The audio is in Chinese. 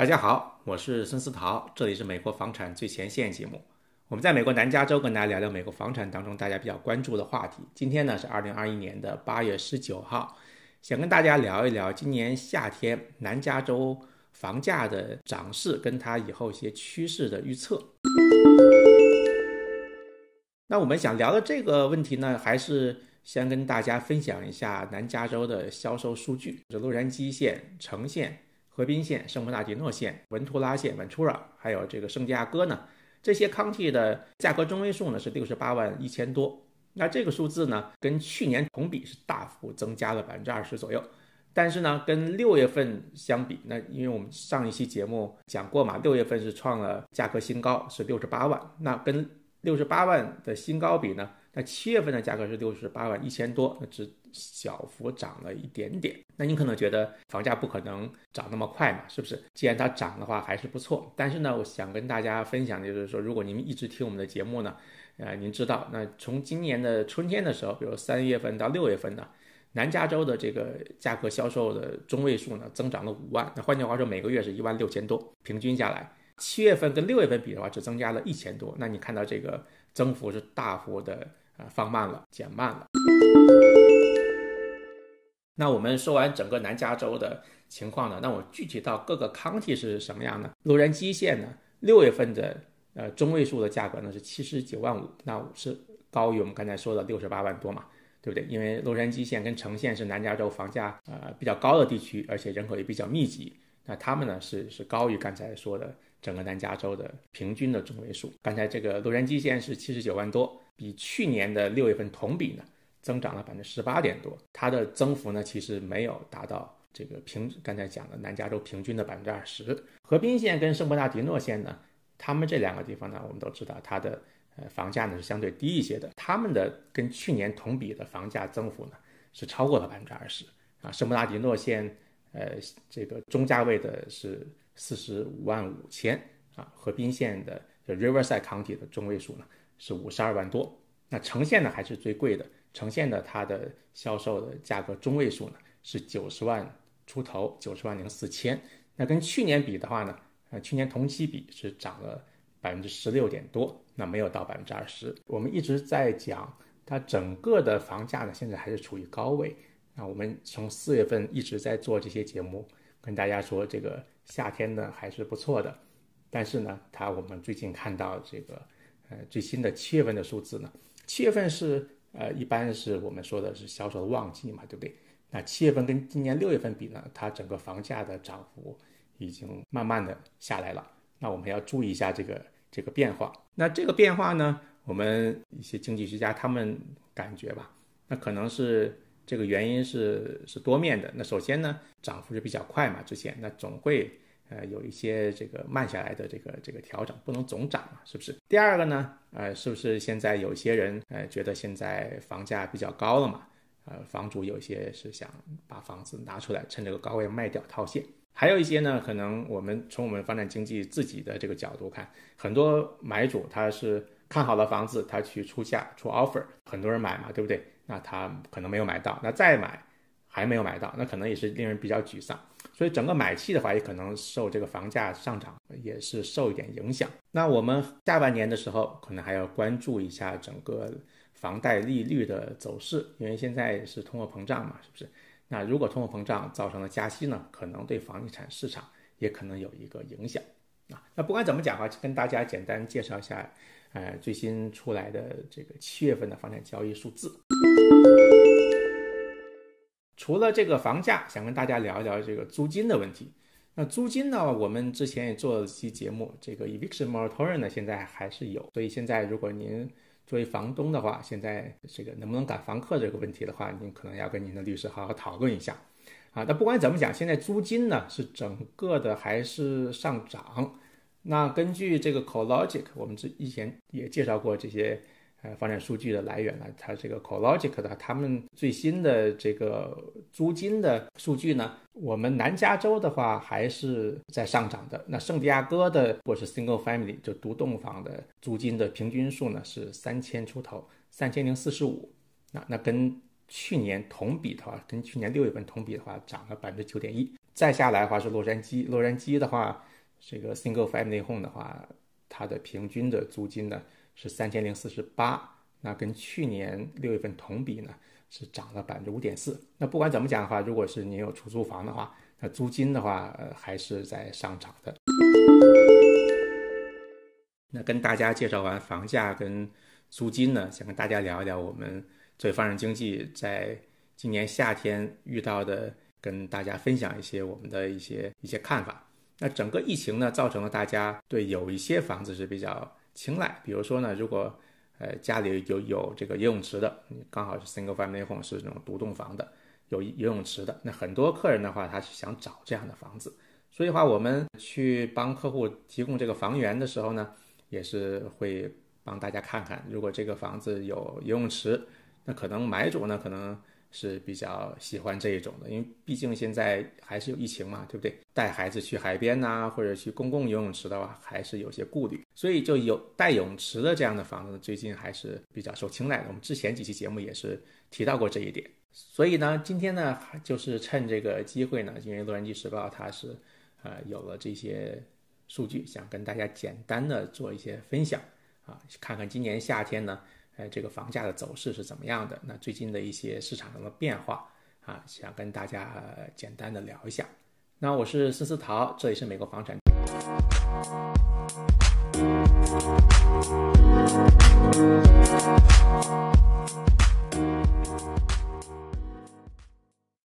大家好，我是孙思桃，这里是美国房产最前线节目。我们在美国南加州跟大家聊聊美国房产当中大家比较关注的话题。今天呢是二零二一年的八月十九号，想跟大家聊一聊今年夏天南加州房价的涨势跟它以后一些趋势的预测。那我们想聊的这个问题呢，还是先跟大家分享一下南加州的销售数据，这洛杉矶县、城县。河滨县、圣伯纳迪诺县、文图拉县、文图拉，还有这个圣地亚哥呢，这些 county 的价格中位数呢是六十八万一千多。那这个数字呢，跟去年同比是大幅增加了百分之二十左右。但是呢，跟六月份相比，那因为我们上一期节目讲过嘛，六月份是创了价格新高，是六十八万。那跟六十八万的新高比呢？那七月份的价格是六十八万一千多，那只小幅涨了一点点。那你可能觉得房价不可能涨那么快嘛，是不是？既然它涨的话，还是不错。但是呢，我想跟大家分享的就是说，如果你们一直听我们的节目呢，呃，您知道，那从今年的春天的时候，比如三月份到六月份呢，南加州的这个价格销售的中位数呢，增长了五万。那换句话说，每个月是一万六千多，平均下来，七月份跟六月份比的话，只增加了一千多。那你看到这个增幅是大幅的。啊，放慢了，减慢了。那我们说完整个南加州的情况呢？那我具体到各个 county 是什么样呢？洛杉矶县呢，六月份的呃中位数的价格呢是七十九万五，那是高于我们刚才说的六十八万多嘛，对不对？因为洛杉矶县跟城县是南加州房价呃比较高的地区，而且人口也比较密集，那他们呢是是高于刚才说的整个南加州的平均的中位数。刚才这个洛杉矶县是七十九万多。比去年的六月份同比呢，增长了百分之十八点多。它的增幅呢，其实没有达到这个平刚才讲的南加州平均的百分之二十。河滨县跟圣伯纳迪诺县呢，他们这两个地方呢，我们都知道它的呃房价呢是相对低一些的。他们的跟去年同比的房价增幅呢，是超过了百分之二十啊。圣伯纳迪诺县呃这个中价位的是四十五万五千啊，河滨县的 Riverside County 的中位数呢。是五十二万多，那城县呢还是最贵的，呈现的它的销售的价格中位数呢是九十万出头，九十万零四千。那跟去年比的话呢，呃，去年同期比是涨了百分之十六点多，那没有到百分之二十。我们一直在讲它整个的房价呢，现在还是处于高位。那我们从四月份一直在做这些节目，跟大家说这个夏天呢还是不错的，但是呢，它我们最近看到这个。呃，最新的七月份的数字呢？七月份是呃，一般是我们说的是销售旺季嘛，对不对？那七月份跟今年六月份比呢，它整个房价的涨幅已经慢慢的下来了。那我们要注意一下这个这个变化。那这个变化呢，我们一些经济学家他们感觉吧，那可能是这个原因是是多面的。那首先呢，涨幅是比较快嘛，之前那总会。呃，有一些这个慢下来的这个这个调整，不能总涨嘛，是不是？第二个呢，呃，是不是现在有些人呃觉得现在房价比较高了嘛？呃，房主有些是想把房子拿出来，趁这个高位卖掉套现。还有一些呢，可能我们从我们房产经济自己的这个角度看，很多买主他是看好了房子，他去出价出 offer，很多人买嘛，对不对？那他可能没有买到，那再买还没有买到，那可能也是令人比较沮丧。所以整个买气的话，也可能受这个房价上涨也是受一点影响。那我们下半年的时候，可能还要关注一下整个房贷利率的走势，因为现在是通货膨胀嘛，是不是？那如果通货膨胀造成了加息呢，可能对房地产市场也可能有一个影响啊。那不管怎么讲哈，跟大家简单介绍一下，呃，最新出来的这个七月份的房产交易数字。除了这个房价，想跟大家聊一聊这个租金的问题。那租金呢，我们之前也做了期节目，这个 eviction moratorium 呢，现在还是有。所以现在如果您作为房东的话，现在这个能不能赶房客这个问题的话，您可能要跟您的律师好好讨论一下啊。那不管怎么讲，现在租金呢是整个的还是上涨。那根据这个 CoLogic，我们之以前也介绍过这些。呃，房产数据的来源呢？它这个 collogic 的，他们最新的这个租金的数据呢，我们南加州的话还是在上涨的。那圣地亚哥的或是 Single Family 就独栋房的租金的平均数呢是三千出头，三千零四十五。那那跟去年同比的话，跟去年六月份同比的话，涨了百分之九点一。再下来的话是洛杉矶，洛杉矶的话，这个 single family home 的话，它的平均的租金呢是三千零四十八，那跟去年六月份同比呢是涨了百分之五点四。那不管怎么讲的话，如果是你有出租房的话，那租金的话，呃，还是在上涨的。那跟大家介绍完房价跟租金呢，想跟大家聊一聊我们作为房产经济在今年夏天遇到的，跟大家分享一些我们的一些一些看法。那整个疫情呢，造成了大家对有一些房子是比较青睐，比如说呢，如果呃家里有有这个游泳池的，刚好是 single family home 是那种独栋房的，有游泳池的，那很多客人的话，他是想找这样的房子，所以的话，我们去帮客户提供这个房源的时候呢。也是会帮大家看看，如果这个房子有游泳池，那可能买主呢可能是比较喜欢这一种的，因为毕竟现在还是有疫情嘛，对不对？带孩子去海边呐，或者去公共游泳池的话，还是有些顾虑，所以就有带泳池的这样的房子，最近还是比较受青睐的。我们之前几期节目也是提到过这一点，所以呢，今天呢就是趁这个机会呢，因为《洛杉矶时报》它是呃有了这些。数据想跟大家简单的做一些分享啊，看看今年夏天呢，呃，这个房价的走势是怎么样的？那最近的一些市场上的变化啊，想跟大家简单的聊一下。那我是思思桃，这里是美国房产。